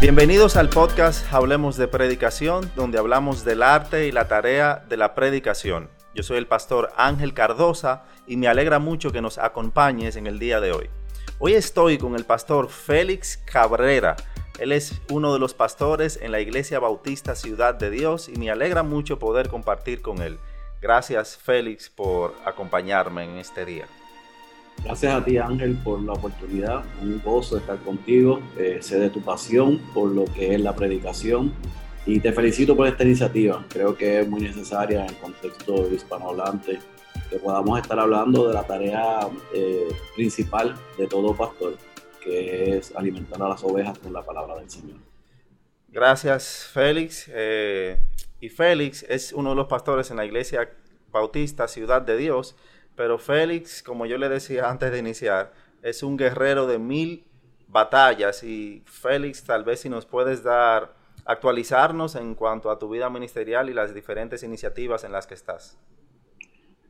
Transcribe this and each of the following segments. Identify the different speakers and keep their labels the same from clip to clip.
Speaker 1: Bienvenidos al podcast Hablemos de Predicación, donde hablamos del arte y la tarea de la predicación. Yo soy el pastor Ángel Cardosa y me alegra mucho que nos acompañes en el día de hoy. Hoy estoy con el pastor Félix Cabrera. Él es uno de los pastores en la Iglesia Bautista Ciudad de Dios y me alegra mucho poder compartir con él. Gracias Félix por acompañarme en este día.
Speaker 2: Gracias a ti Ángel por la oportunidad, un gozo estar contigo, eh, sé de tu pasión por lo que es la predicación y te felicito por esta iniciativa, creo que es muy necesaria en el contexto hispanohablante que podamos estar hablando de la tarea eh, principal de todo pastor, que es alimentar a las ovejas con la palabra del Señor.
Speaker 1: Gracias Félix. Eh, y Félix es uno de los pastores en la iglesia bautista Ciudad de Dios pero Félix, como yo le decía antes de iniciar, es un guerrero de mil batallas y Félix, tal vez si nos puedes dar, actualizarnos en cuanto a tu vida ministerial y las diferentes iniciativas en las que estás.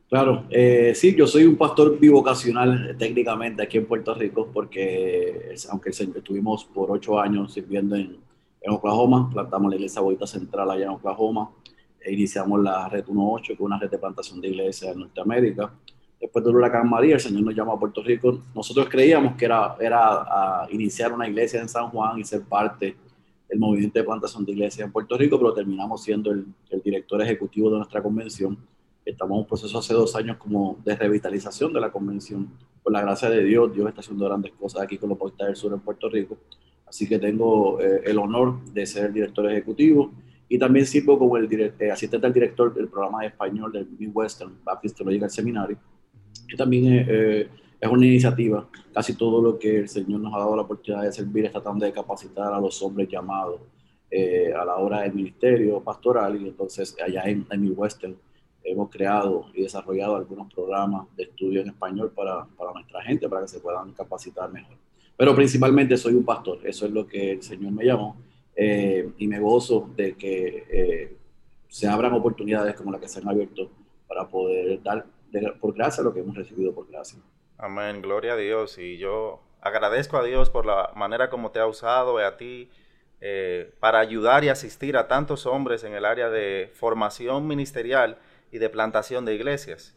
Speaker 2: Claro, eh, sí, yo soy un pastor bivocacional técnicamente aquí en Puerto Rico porque aunque estuvimos por ocho años sirviendo en, Oklahoma, plantamos la iglesia Boita Central allá en Oklahoma, e iniciamos la Red 18, que es una red de plantación de iglesias en Norteamérica después del huracán María, el Señor nos llamó a Puerto Rico. Nosotros creíamos que era, era iniciar una iglesia en San Juan y ser parte del movimiento de plantación de iglesias en Puerto Rico, pero terminamos siendo el, director ejecutivo de nuestra convención. Estamos en un proceso hace dos años como de revitalización de la convención. Por la gracia de Dios, Dios está haciendo grandes cosas aquí con los Puertos del Sur en Puerto Rico. Así que tengo eh, el honor de ser el director ejecutivo y también sirvo como el eh, asistente al director del programa de español del Midwestern Baptist Theological Seminary también eh, es una iniciativa. Casi todo lo que el Señor nos ha dado la oportunidad de servir es tratando de capacitar a los hombres llamados eh, a la hora del ministerio pastoral. Y entonces allá en, en mi Western hemos creado y desarrollado algunos programas de estudio en español para, para nuestra gente, para que se puedan capacitar mejor. Pero principalmente soy un pastor, eso es lo que el Señor me llamó. Eh, y me gozo de que se abran oportunidades como las que se han abierto para poder dar por gracia lo que hemos recibido por gracia.
Speaker 1: Amén, gloria a Dios. Y yo agradezco a Dios por la manera como te ha usado y a ti eh, para ayudar y asistir a tantos hombres en el área de formación ministerial y de plantación de iglesias.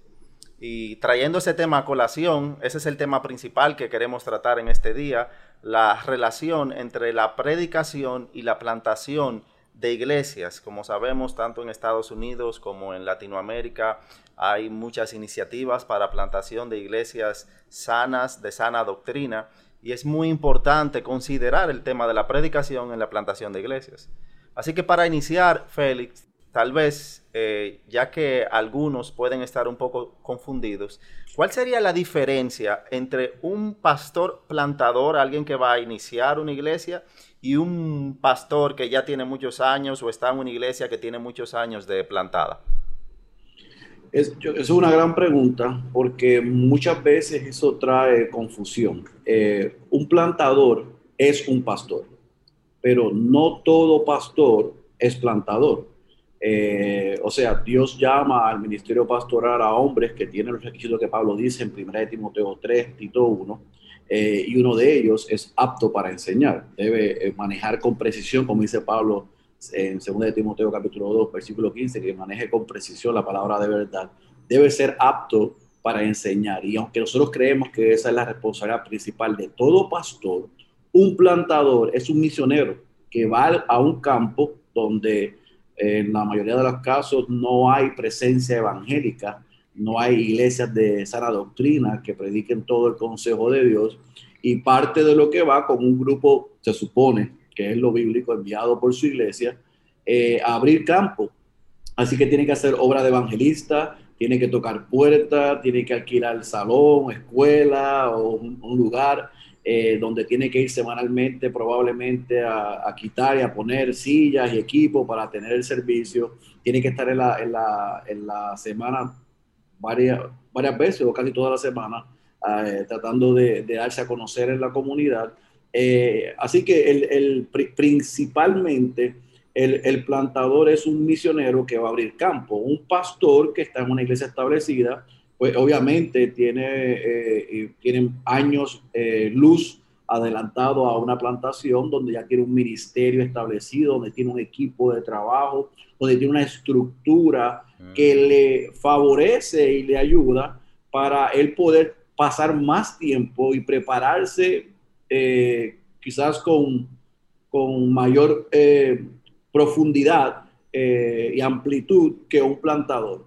Speaker 1: Y trayendo ese tema a colación, ese es el tema principal que queremos tratar en este día, la relación entre la predicación y la plantación de iglesias. Como sabemos, tanto en Estados Unidos como en Latinoamérica hay muchas iniciativas para plantación de iglesias sanas, de sana doctrina, y es muy importante considerar el tema de la predicación en la plantación de iglesias. Así que para iniciar, Félix, tal vez, eh, ya que algunos pueden estar un poco confundidos, ¿cuál sería la diferencia entre un pastor plantador, alguien que va a iniciar una iglesia, y un pastor que ya tiene muchos años o está en una iglesia que tiene muchos años de plantada?
Speaker 2: Es, es una gran pregunta porque muchas veces eso trae confusión. Eh, un plantador es un pastor, pero no todo pastor es plantador. Eh, o sea, Dios llama al ministerio pastoral a hombres que tienen los requisitos que Pablo dice en 1 Timoteo 3, Tito 1, eh, y uno de ellos es apto para enseñar. Debe manejar con precisión, como dice Pablo en 2 de Timoteo capítulo 2, versículo 15, que maneje con precisión la palabra de verdad. Debe ser apto para enseñar. Y aunque nosotros creemos que esa es la responsabilidad principal de todo pastor, un plantador es un misionero que va a un campo donde en la mayoría de los casos no hay presencia evangélica, no hay iglesias de sana doctrina que prediquen todo el consejo de Dios y parte de lo que va con un grupo, se supone que es lo bíblico enviado por su iglesia, eh, a abrir campo. Así que tiene que hacer obra de evangelista, tiene que tocar puertas, tiene que alquilar salón, escuela o un, lugar eh, donde tiene que ir semanalmente probablemente a, quitar y a poner sillas y equipo para tener el servicio. Tiene que estar en la, en la, en la semana varias, varias veces o casi toda la semana, eh, tratando de, darse a conocer en la comunidad. Eh, así que el, principalmente el, plantador es un misionero que va a abrir campo, un pastor que está en una iglesia establecida, pues obviamente tiene, eh, tienen años luz adelantado a una plantación donde ya tiene un ministerio establecido, donde tiene un equipo de trabajo, donde tiene una estructura que mm. le favorece y le ayuda para él poder pasar más tiempo y prepararse eh, quizás con, con mayor eh, profundidad eh, y amplitud que un plantador.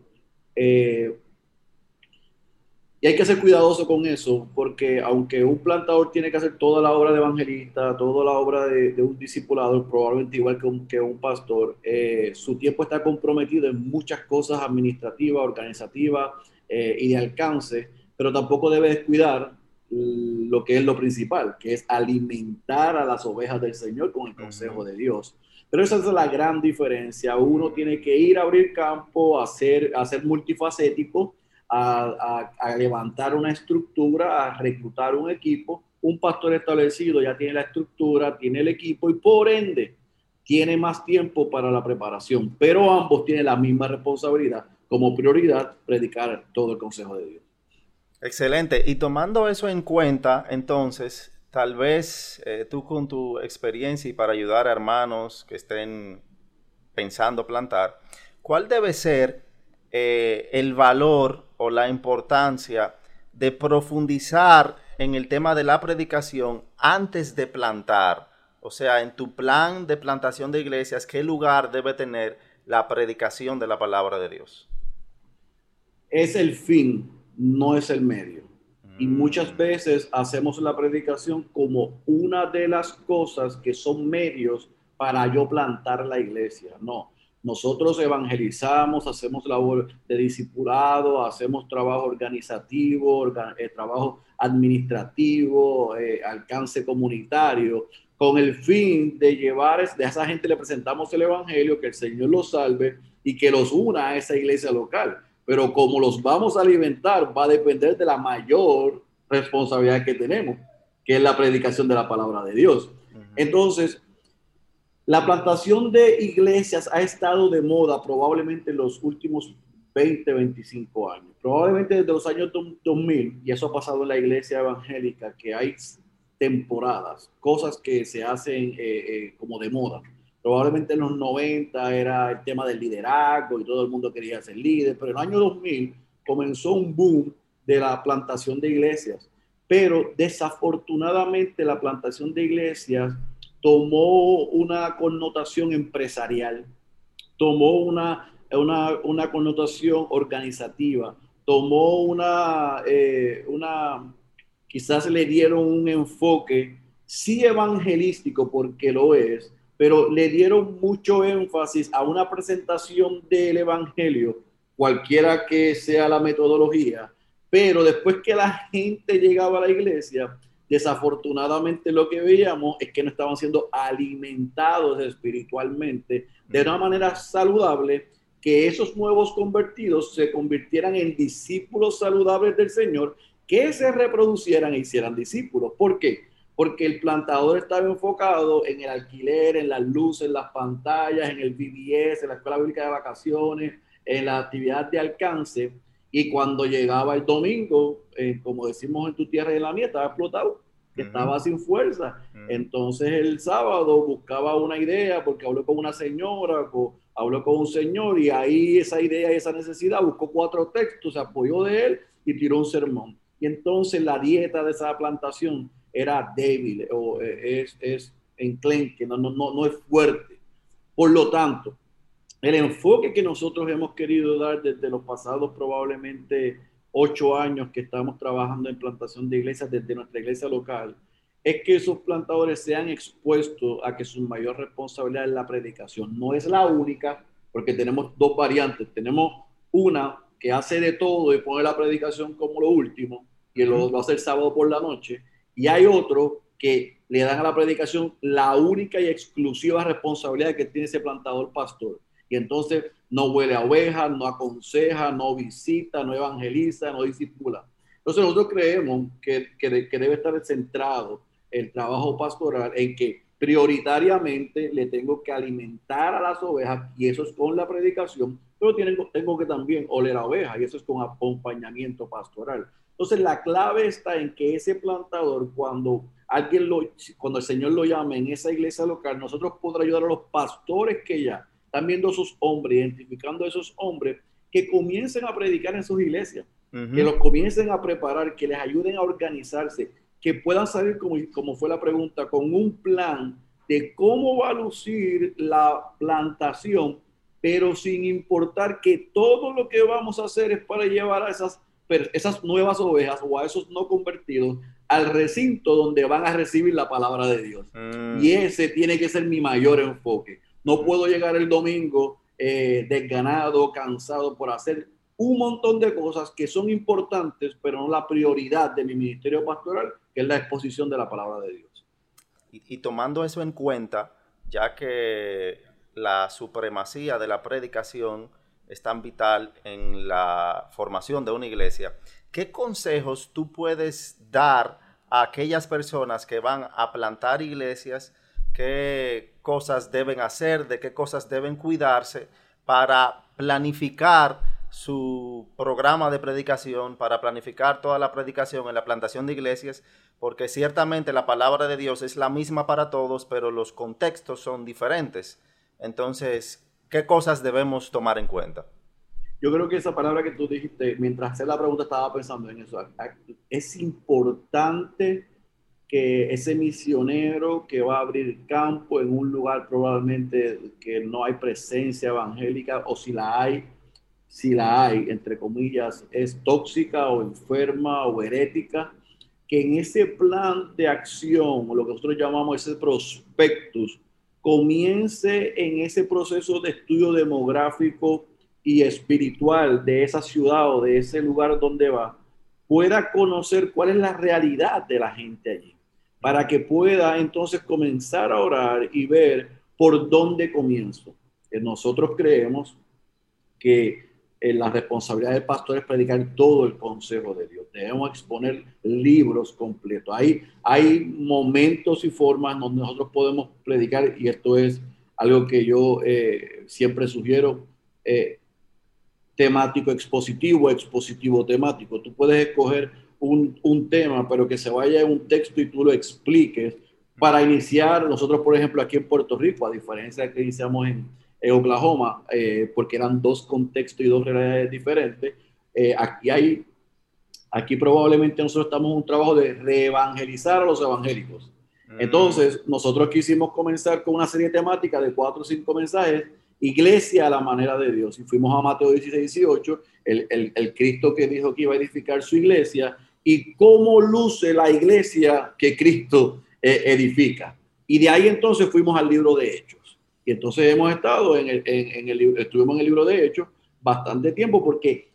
Speaker 2: Y hay que ser cuidadoso con eso, porque aunque un plantador tiene que hacer toda la obra de evangelista, toda la obra de, un discipulador, probablemente igual que un, que un pastor, eh, su tiempo está comprometido en muchas cosas administrativas, organizativas eh, y de alcance, pero tampoco debe descuidar lo que es lo principal, que es alimentar a las ovejas del Señor con el consejo de Dios. Pero esa es la gran diferencia. Uno tiene que ir a abrir campo, a ser, a ser multifacético, a, levantar una estructura, a reclutar un equipo. Un pastor establecido ya tiene la estructura, tiene el equipo y por ende tiene más tiempo para la preparación, pero ambos tienen la misma responsabilidad como prioridad predicar todo el consejo de Dios.
Speaker 1: Excelente. Y tomando eso en cuenta, entonces, tal vez eh, tú con tu experiencia y para ayudar a hermanos que estén pensando plantar, ¿cuál debe ser eh, el valor o la importancia de profundizar en el tema de la predicación antes de plantar. O sea, en tu plan de plantación de iglesias, ¿qué lugar debe tener la predicación de la palabra de Dios?
Speaker 2: Es el fin, no es el medio. Y
Speaker 1: Mm.
Speaker 2: muchas veces hacemos la predicación como una de las cosas que son medios para yo plantar la iglesia. No, nosotros evangelizamos, hacemos labor de discipulado, hacemos trabajo organizativo, orga- eh, trabajo administrativo, eh, alcance comunitario, con el fin de llevar, de a esa gente le presentamos el evangelio, que el Señor los salve y que los una a esa iglesia local. Pero como los vamos a alimentar, va a depender de la mayor responsabilidad que tenemos, que es la predicación de la palabra de Dios. Entonces, la plantación de iglesias ha estado de moda probablemente en los últimos 20, 25 años. Probablemente desde los años 2000, y eso ha pasado en la iglesia evangélica, que hay temporadas, cosas que se hacen eh, eh, como de moda. Probablemente en los 90 era el tema del liderazgo y todo el mundo quería ser líder, pero en el año 2000 comenzó un boom de la plantación de iglesias. Pero desafortunadamente la plantación de iglesias tomó una connotación empresarial, tomó una, una, una connotación organizativa, tomó una, eh, una, quizás le dieron un enfoque, sí evangelístico, porque lo es, pero le dieron mucho énfasis a una presentación del evangelio, cualquiera que sea la metodología, pero después que la gente llegaba a la iglesia, desafortunadamente lo que veíamos es que no estaban siendo alimentados espiritualmente de una manera saludable, que esos nuevos convertidos se convirtieran en discípulos saludables del Señor, que se reproducieran e hicieran discípulos. ¿Por qué? Porque el plantador estaba enfocado en el alquiler, en las luces, en las pantallas, en el VBS, en la escuela bíblica de vacaciones, en la actividad de alcance, y cuando llegaba el domingo, eh, como decimos en tu tierra y en la mía, estaba explotado, estaba sin fuerza. Entonces el sábado buscaba una idea porque habló con una señora, con, habló con un señor y ahí esa idea y esa necesidad buscó cuatro textos, se apoyó de él y tiró un sermón. Y entonces la dieta de esa plantación era débil o eh, es, es enclenque, no, no, no, no es fuerte. Por lo tanto, el enfoque que nosotros hemos querido dar desde los pasados probablemente ocho años que estamos trabajando en plantación de iglesias desde nuestra iglesia local, es que esos plantadores sean expuestos a que su mayor responsabilidad es la predicación. No es la única, porque tenemos dos variantes. Tenemos una que hace de todo y pone la predicación como lo último, y lo, lo hace el sábado por la noche, y hay otro que le dan a la predicación la única y exclusiva responsabilidad que tiene ese plantador pastor y entonces no huele a ovejas, no aconseja, no visita, no evangeliza, no disipula. Entonces nosotros creemos que, que, que, debe estar centrado el trabajo pastoral en que prioritariamente le tengo que alimentar a las ovejas y eso es con la predicación, pero tengo, tengo que también oler a ovejas y eso es con acompañamiento pastoral. Entonces la clave está en que ese plantador cuando alguien lo, cuando el Señor lo llame en esa iglesia local, nosotros podrá ayudar a los pastores que ya están viendo a esos hombres, identificando a esos hombres, que comiencen a predicar en sus iglesias, que los comiencen a preparar, que les ayuden a organizarse, que puedan salir, como, como fue la pregunta, con un plan de cómo va a lucir la plantación, pero sin importar que todo lo que vamos a hacer es para llevar a esas, esas nuevas ovejas o a esos no convertidos al recinto donde van a recibir la palabra de Dios. Mm. Y ese tiene que ser mi mayor enfoque. No puedo llegar el domingo eh, desganado, cansado por hacer un montón de cosas que son importantes, pero no la prioridad de mi ministerio pastoral, que es la exposición de la palabra de Dios.
Speaker 1: Y, tomando eso en cuenta, ya que la supremacía de la predicación es tan vital en la formación de una iglesia, ¿qué consejos tú puedes dar a aquellas personas que van a plantar iglesias? ¿Qué cosas deben hacer? ¿De qué cosas deben cuidarse para planificar su programa de predicación, para planificar toda la predicación en la plantación de iglesias? Porque ciertamente la palabra de Dios es la misma para todos, pero los contextos son diferentes. Entonces, ¿qué cosas debemos tomar en cuenta?
Speaker 2: Yo creo que esa palabra que tú dijiste, mientras hacía la pregunta estaba pensando en eso. Es importante que ese misionero que va a abrir campo en un lugar probablemente que no hay presencia evangélica o si la hay, si la hay, entre comillas, es tóxica o enferma o herética, que en ese plan de acción, o lo que nosotros llamamos ese prospectus, comience en ese proceso de estudio demográfico y espiritual de esa ciudad o de ese lugar donde va, pueda conocer cuál es la realidad de la gente allí, para que pueda entonces comenzar a orar y ver por dónde comienzo. Nosotros creemos que la responsabilidad del pastor es predicar todo el consejo de Dios. Debemos exponer libros completos. Hay, hay momentos y formas donde nosotros podemos predicar, y esto es algo que yo eh, siempre sugiero, eh, temático expositivo, expositivo temático. Tú puedes escoger un, un tema, pero que se vaya en un texto y tú lo expliques. Para iniciar, nosotros, por ejemplo, aquí en Puerto Rico, a diferencia de que iniciamos en, en Oklahoma, eh, porque eran dos contextos y dos realidades diferentes. Eh, aquí hay, aquí probablemente nosotros estamos en un trabajo de reevangelizar a los evangélicos. Mm. Entonces, nosotros quisimos comenzar con una serie temática de cuatro o cinco mensajes, iglesia a la manera de Dios. Y fuimos a Mateo 16, 18, el, el, el Cristo que dijo que iba a edificar su iglesia y cómo luce la iglesia que Cristo eh, edifica. Y de ahí entonces fuimos al libro de Hechos. Y entonces hemos estado en el, en, el, estuvimos en el libro de Hechos bastante tiempo porque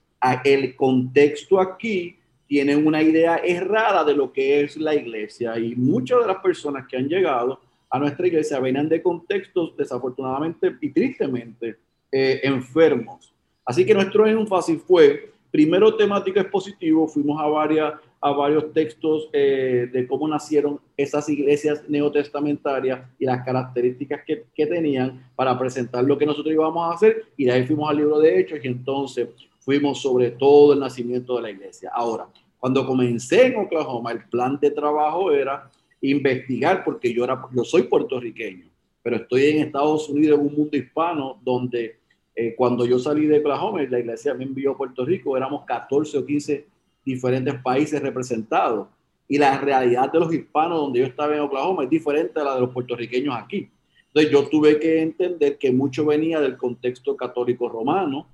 Speaker 2: el contexto aquí tiene una idea errada de lo que es la iglesia y muchas de las personas que han llegado a nuestra iglesia venían de contextos desafortunadamente y tristemente eh, enfermos. Así que nuestro énfasis fue, primero temático expositivo, fuimos a varias a varios textos eh, de cómo nacieron esas iglesias neotestamentarias y las características que, que, tenían para presentar lo que nosotros íbamos a hacer y de ahí fuimos al libro de Hechos y entonces fuimos sobre todo el nacimiento de la iglesia. Ahora, cuando comencé en Oklahoma, el plan de trabajo era investigar porque yo, era, yo soy puertorriqueño, pero estoy en Estados Unidos, en un mundo hispano donde eh, cuando yo salí de Oklahoma, la iglesia me envió a Puerto Rico, éramos 14 o 15 diferentes países representados. Y la realidad de los hispanos donde yo estaba en Oklahoma es diferente a la de los puertorriqueños aquí. Entonces yo tuve que entender que mucho venía del contexto católico romano,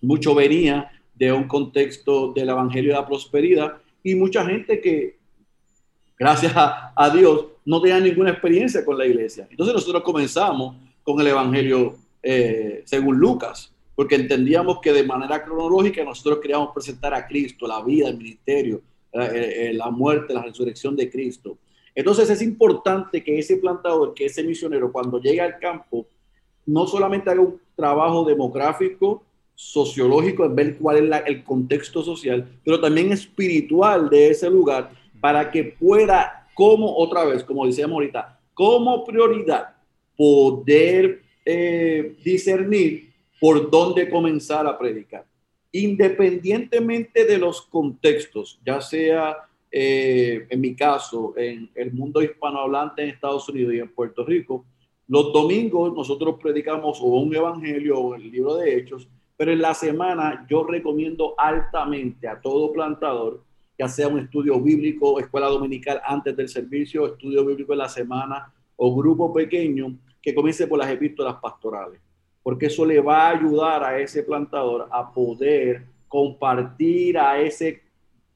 Speaker 2: mucho venía de un contexto del Evangelio de la Prosperidad y mucha gente que, gracias a, Dios, no tenía ninguna experiencia con la iglesia. Entonces nosotros comenzamos con el Evangelio eh, según Lucas porque entendíamos que de manera cronológica nosotros queríamos presentar a Cristo, la vida, el ministerio, eh, eh, la muerte, la resurrección de Cristo. Entonces es importante que ese plantador, que ese misionero, cuando llegue al campo, no solamente haga un trabajo demográfico, sociológico, en ver cuál es el contexto social, pero también espiritual de ese lugar, para que pueda, como otra vez, como decíamos ahorita, como prioridad, poder eh, discernir por dónde comenzar a predicar. Independientemente de los contextos, ya sea eh, en mi caso, en el mundo hispanohablante en Estados Unidos y en Puerto Rico, los domingos nosotros predicamos o un evangelio o el libro de Hechos, pero en la semana yo recomiendo altamente a todo plantador, ya sea un estudio bíblico, escuela dominical antes del servicio, estudio bíblico en la semana o grupo pequeño, que comience por las epístolas pastorales, porque eso le va a ayudar a ese plantador a poder compartir a ese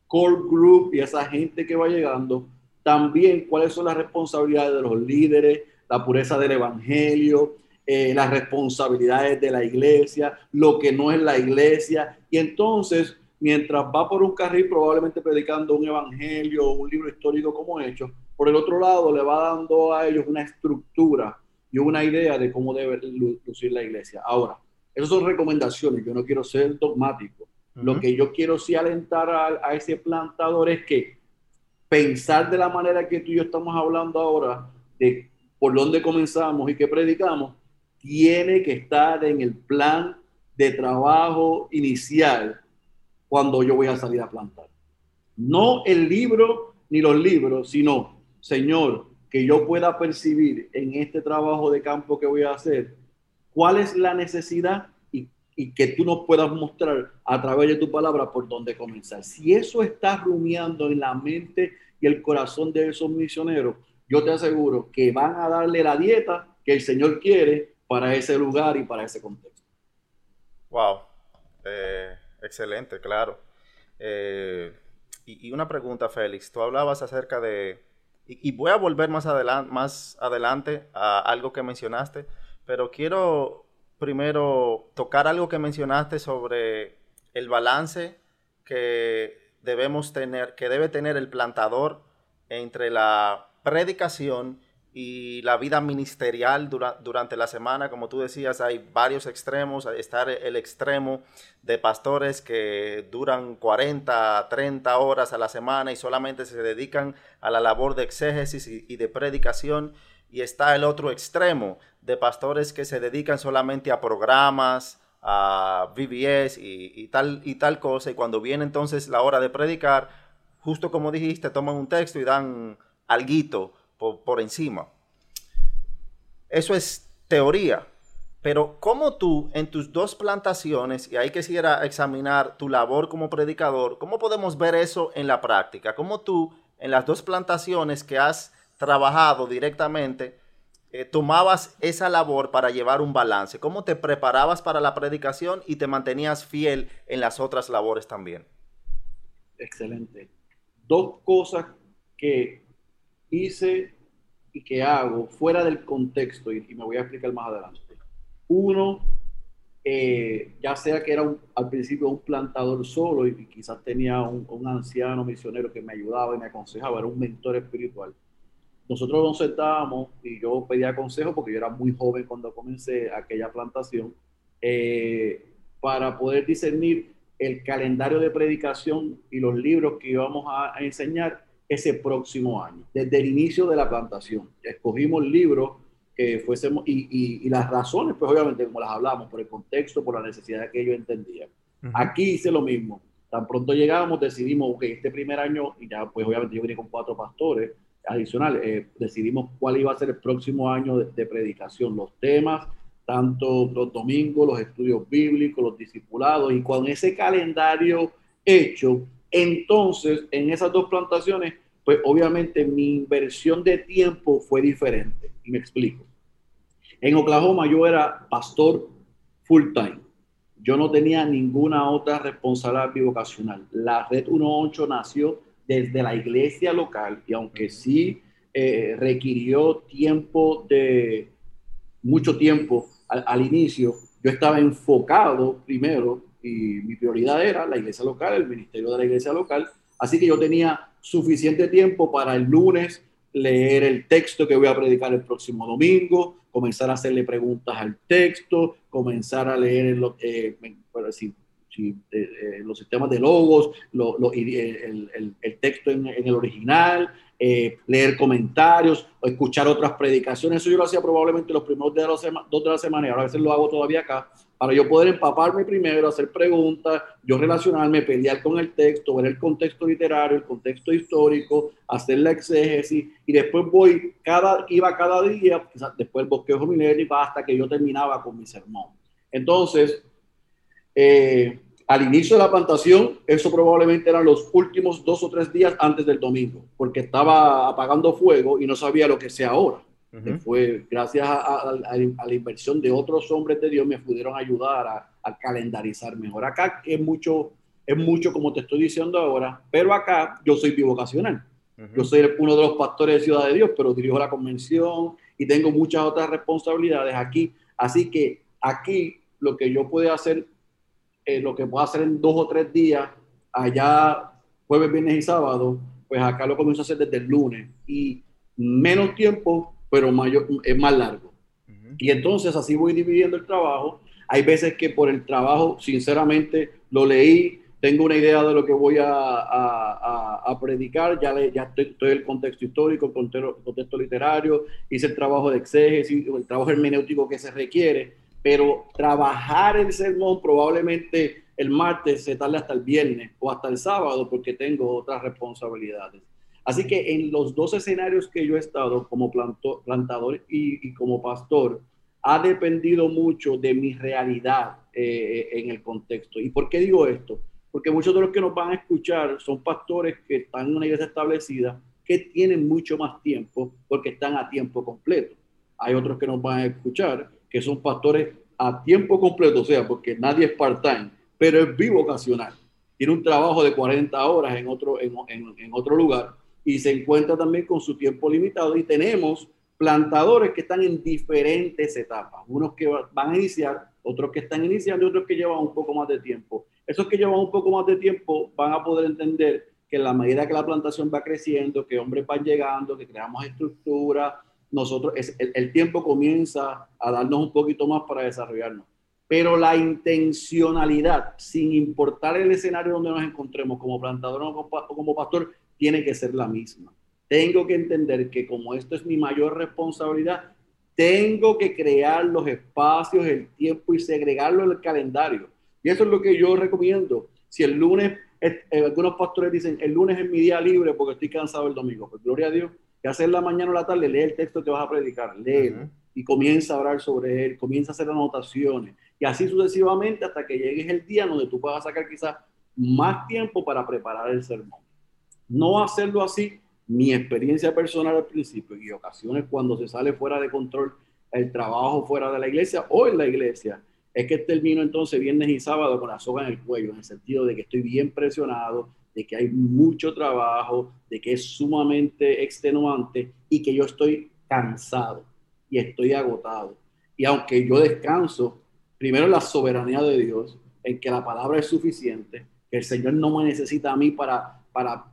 Speaker 2: core group y a esa gente que va llegando también cuáles son las responsabilidades de los líderes, la pureza del evangelio, eh, las responsabilidades de la iglesia, lo que no es la iglesia. Y entonces, mientras va por un carril probablemente predicando un evangelio o un libro histórico como hecho, por el otro lado le va dando a ellos una estructura y una idea de cómo debe lucir la iglesia. Ahora, esas son recomendaciones, yo no quiero ser dogmático. Lo que yo quiero sí alentar a, a ese plantador es que pensar de la manera que tú y yo estamos hablando ahora, de por dónde comenzamos y qué predicamos, tiene que estar en el plan de trabajo inicial cuando yo voy a salir a plantar. No el libro ni los libros, sino, Señor, que yo pueda percibir en este trabajo de campo que voy a hacer, cuál es la necesidad y, y que tú nos puedas mostrar a través de tu palabra por dónde comenzar. Si eso está rumiando en la mente y el corazón de esos misioneros, yo te aseguro que van a darle la dieta que el Señor quiere para ese lugar y para ese contexto.
Speaker 1: Wow, eh, excelente, claro. Eh, y, una pregunta, Félix, tú hablabas acerca de, y, voy a volver más, adelante, más adelante a algo que mencionaste, pero quiero primero tocar algo que mencionaste sobre el balance que debemos tener, que debe tener el plantador entre la predicación y la vida ministerial durante la semana, como tú decías, hay varios extremos. Está el extremo de pastores que duran 40, 30 horas a la semana y solamente se dedican a la labor de exégesis y, de predicación. Y está el otro extremo de pastores que se dedican solamente a programas, a VBS y, tal, y tal cosa. Y cuando viene entonces la hora de predicar, justo como dijiste, toman un texto y dan alguito por, encima. Eso es teoría. Pero ¿cómo tú en tus dos plantaciones, y ahí quisiera examinar tu labor como predicador, cómo podemos ver eso en la práctica? ¿Cómo tú en las dos plantaciones que has trabajado directamente, eh, tomabas esa labor para llevar un balance? ¿Cómo te preparabas para la predicación y te mantenías fiel en las otras labores también?
Speaker 2: Excelente. Dos cosas que hice y que hago fuera del contexto, y, me voy a explicar más adelante. Uno, eh, ya sea que era al principio un plantador solo y, quizás tenía un, anciano misionero que me ayudaba y me aconsejaba, era un mentor espiritual. Nosotros nos sentábamos y yo pedía consejo porque yo era muy joven cuando comencé aquella plantación, eh, para poder discernir el calendario de predicación y los libros que íbamos a enseñar ese próximo año, desde el inicio de la plantación. Escogimos libros que fuésemos, y, y, las razones, pues obviamente, como las hablamos, por el contexto, por la necesidad que yo entendía. Aquí hice lo mismo. Tan pronto llegamos, decidimos, que este primer año, y ya pues obviamente yo vine con cuatro pastores adicionales, eh, decidimos cuál iba a ser el próximo año de, de predicación, los temas, tanto los domingos, los estudios bíblicos, los discipulados, y con ese calendario hecho, entonces, en esas dos plantaciones, pues obviamente mi inversión de tiempo fue diferente. Y me explico. En Oklahoma yo era pastor full time. Yo no tenía ninguna otra responsabilidad bivocacional. La Red 1.8 nació desde la iglesia local y aunque sí eh, requirió tiempo de mucho tiempo al inicio, yo estaba enfocado primero y mi prioridad era la iglesia local, el ministerio de la iglesia local. Así que yo tenía suficiente tiempo para el lunes leer el texto que voy a predicar el próximo domingo, comenzar a hacerle preguntas al texto, comenzar a leer eh, eh, eh, los sistemas de logos, el, texto en, el original, leer comentarios, o escuchar otras predicaciones. Eso yo lo hacía probablemente los primeros días de la, semana, dos de la semana y ahora a veces lo hago todavía acá para yo poder empaparme primero, hacer preguntas, yo relacionarme, pelear con el texto, ver el contexto literario, el contexto histórico, hacer la exégesis y después voy, cada, iba cada día, después el bosquejo y hasta que yo terminaba con mi sermón. Entonces, eh, al inicio de la plantación, eso probablemente eran los últimos dos o tres días antes del domingo, porque estaba apagando fuego y no sabía lo que sea ahora. Fue gracias a, la inversión de otros hombres de Dios me pudieron ayudar a, calendarizar mejor. Acá es mucho, es mucho como te estoy diciendo ahora, pero acá yo soy bivocacional. Yo soy uno de los pastores de Ciudad de Dios, pero dirijo la convención y tengo muchas otras responsabilidades aquí. Así que aquí lo que yo puedo hacer, eh, lo que puedo hacer en dos o tres días, allá jueves, viernes y sábado, pues acá lo comienzo a hacer desde el lunes. Y menos tiempo, pero mayor, es más largo. Y entonces así voy dividiendo el trabajo. Hay veces que por el trabajo, sinceramente, lo leí, tengo una idea de lo que voy a, a, a, predicar, ya, le, ya estoy, en el contexto histórico, el contexto, contexto, literario, hice el trabajo de exégesis, el trabajo hermenéutico que se requiere, pero trabajar el sermón probablemente el martes se tarde hasta el viernes o hasta el sábado porque tengo otras responsabilidades. Así que en los dos escenarios que yo he estado como plantador y, como pastor, ha dependido mucho de mi realidad eh, en el contexto. ¿Y por qué digo esto? Porque muchos de los que nos van a escuchar son pastores que están en una iglesia establecida, que tienen mucho más tiempo porque están a tiempo completo. Hay otros que nos van a escuchar que son pastores a tiempo completo, o sea, porque nadie es part-time, pero es bivocacional. Tiene un trabajo de 40 horas en otro, en, en otro lugar y se encuentra también con su tiempo limitado y tenemos plantadores que están en diferentes etapas, unos que van a iniciar, otros que están iniciando y otros que llevan un poco más de tiempo. Esos que llevan un poco más de tiempo van a poder entender que en la medida que la plantación va creciendo, que hombres van llegando, que creamos estructura, nosotros, el, el tiempo comienza a darnos un poquito más para desarrollarnos. Pero la intencionalidad, sin importar el escenario donde nos encontremos como plantador o como pastor, tiene que ser la misma. Tengo que entender que como esto es mi mayor responsabilidad, tengo que crear los espacios, el tiempo y segregarlo en el calendario. Y eso es lo que yo recomiendo. Si el lunes, eh, algunos pastores dicen, el lunes es mi día libre porque estoy cansado el domingo. Pues gloria a Dios, que hacer la mañana o la tarde, lee el texto que vas a predicar, lee y comienza a hablar sobre él, comienza a hacer anotaciones y así sucesivamente hasta que llegues el día donde tú puedas sacar quizás más tiempo para preparar el sermón. No hacerlo así, mi experiencia personal al principio y ocasiones cuando se sale fuera de control el trabajo fuera de la iglesia o en la iglesia, es que termino entonces viernes y sábado con la soga en el cuello, en el sentido de que estoy bien presionado, de que hay mucho trabajo, de que es sumamente extenuante y que yo estoy cansado y estoy agotado. Y aunque yo descanso, primero la soberanía de Dios, en que la palabra es suficiente, que el Señor no me necesita a mí para para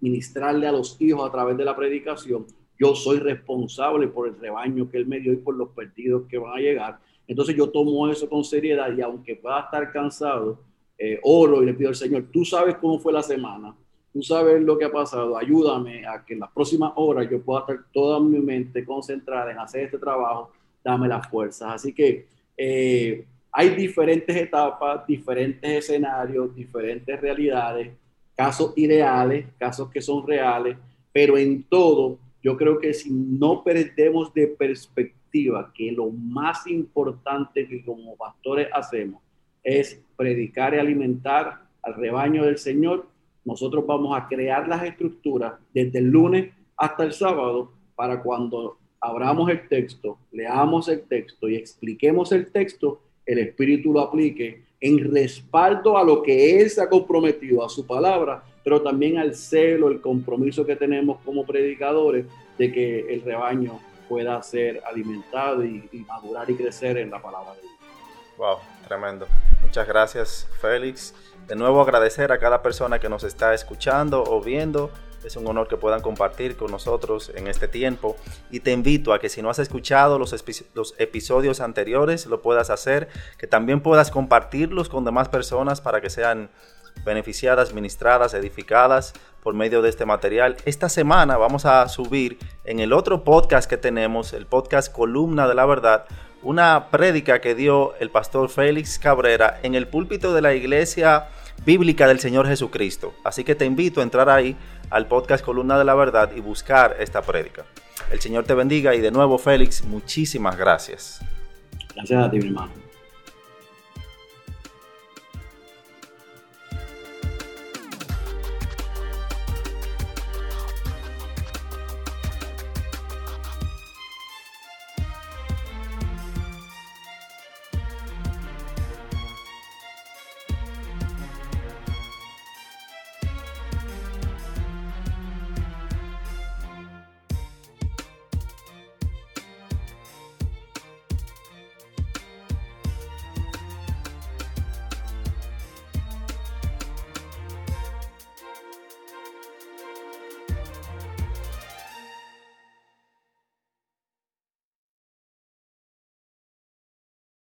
Speaker 2: ministrarle a los hijos a través de la predicación, yo soy responsable por el rebaño que Él me dio y por los perdidos que van a llegar. Entonces yo tomo eso con seriedad y aunque pueda estar cansado, eh, oro y le pido al Señor, tú sabes cómo fue la semana, tú sabes lo que ha pasado, ayúdame a que en las próximas horas yo pueda estar toda mi mente concentrada en hacer este trabajo, dame las fuerzas. Así que eh, hay diferentes etapas, diferentes escenarios, diferentes realidades casos ideales, casos que son reales, pero en todo, yo creo que si no perdemos de perspectiva que lo más importante que como pastores hacemos es predicar y alimentar al rebaño del Señor, nosotros vamos a crear las estructuras desde el lunes hasta el sábado para cuando abramos el texto, leamos el texto y expliquemos el texto, el Espíritu lo aplique en respaldo a lo que Él se ha comprometido, a su palabra, pero también al celo, el compromiso que tenemos como predicadores de que el rebaño pueda ser alimentado y, madurar y crecer en la palabra de Dios.
Speaker 1: Wow, tremendo. Muchas gracias, Félix. De nuevo agradecer a cada persona que nos está escuchando o viendo. Es un honor que puedan compartir con nosotros en este tiempo. Y te invito a que si no has escuchado los, los, episodios anteriores, lo puedas hacer. Que también puedas compartirlos con demás personas para que sean beneficiadas, ministradas, edificadas por medio de este material. Esta semana vamos a subir en el otro podcast que tenemos, el podcast Columna de la Verdad, una prédica que dio el pastor Félix Cabrera en el púlpito de la iglesia bíblica del Señor Jesucristo. Así que te invito a entrar ahí al podcast Columna de la Verdad y buscar esta prédica. El Señor te bendiga y de nuevo Félix, muchísimas gracias.
Speaker 2: Gracias a ti, mi hermano.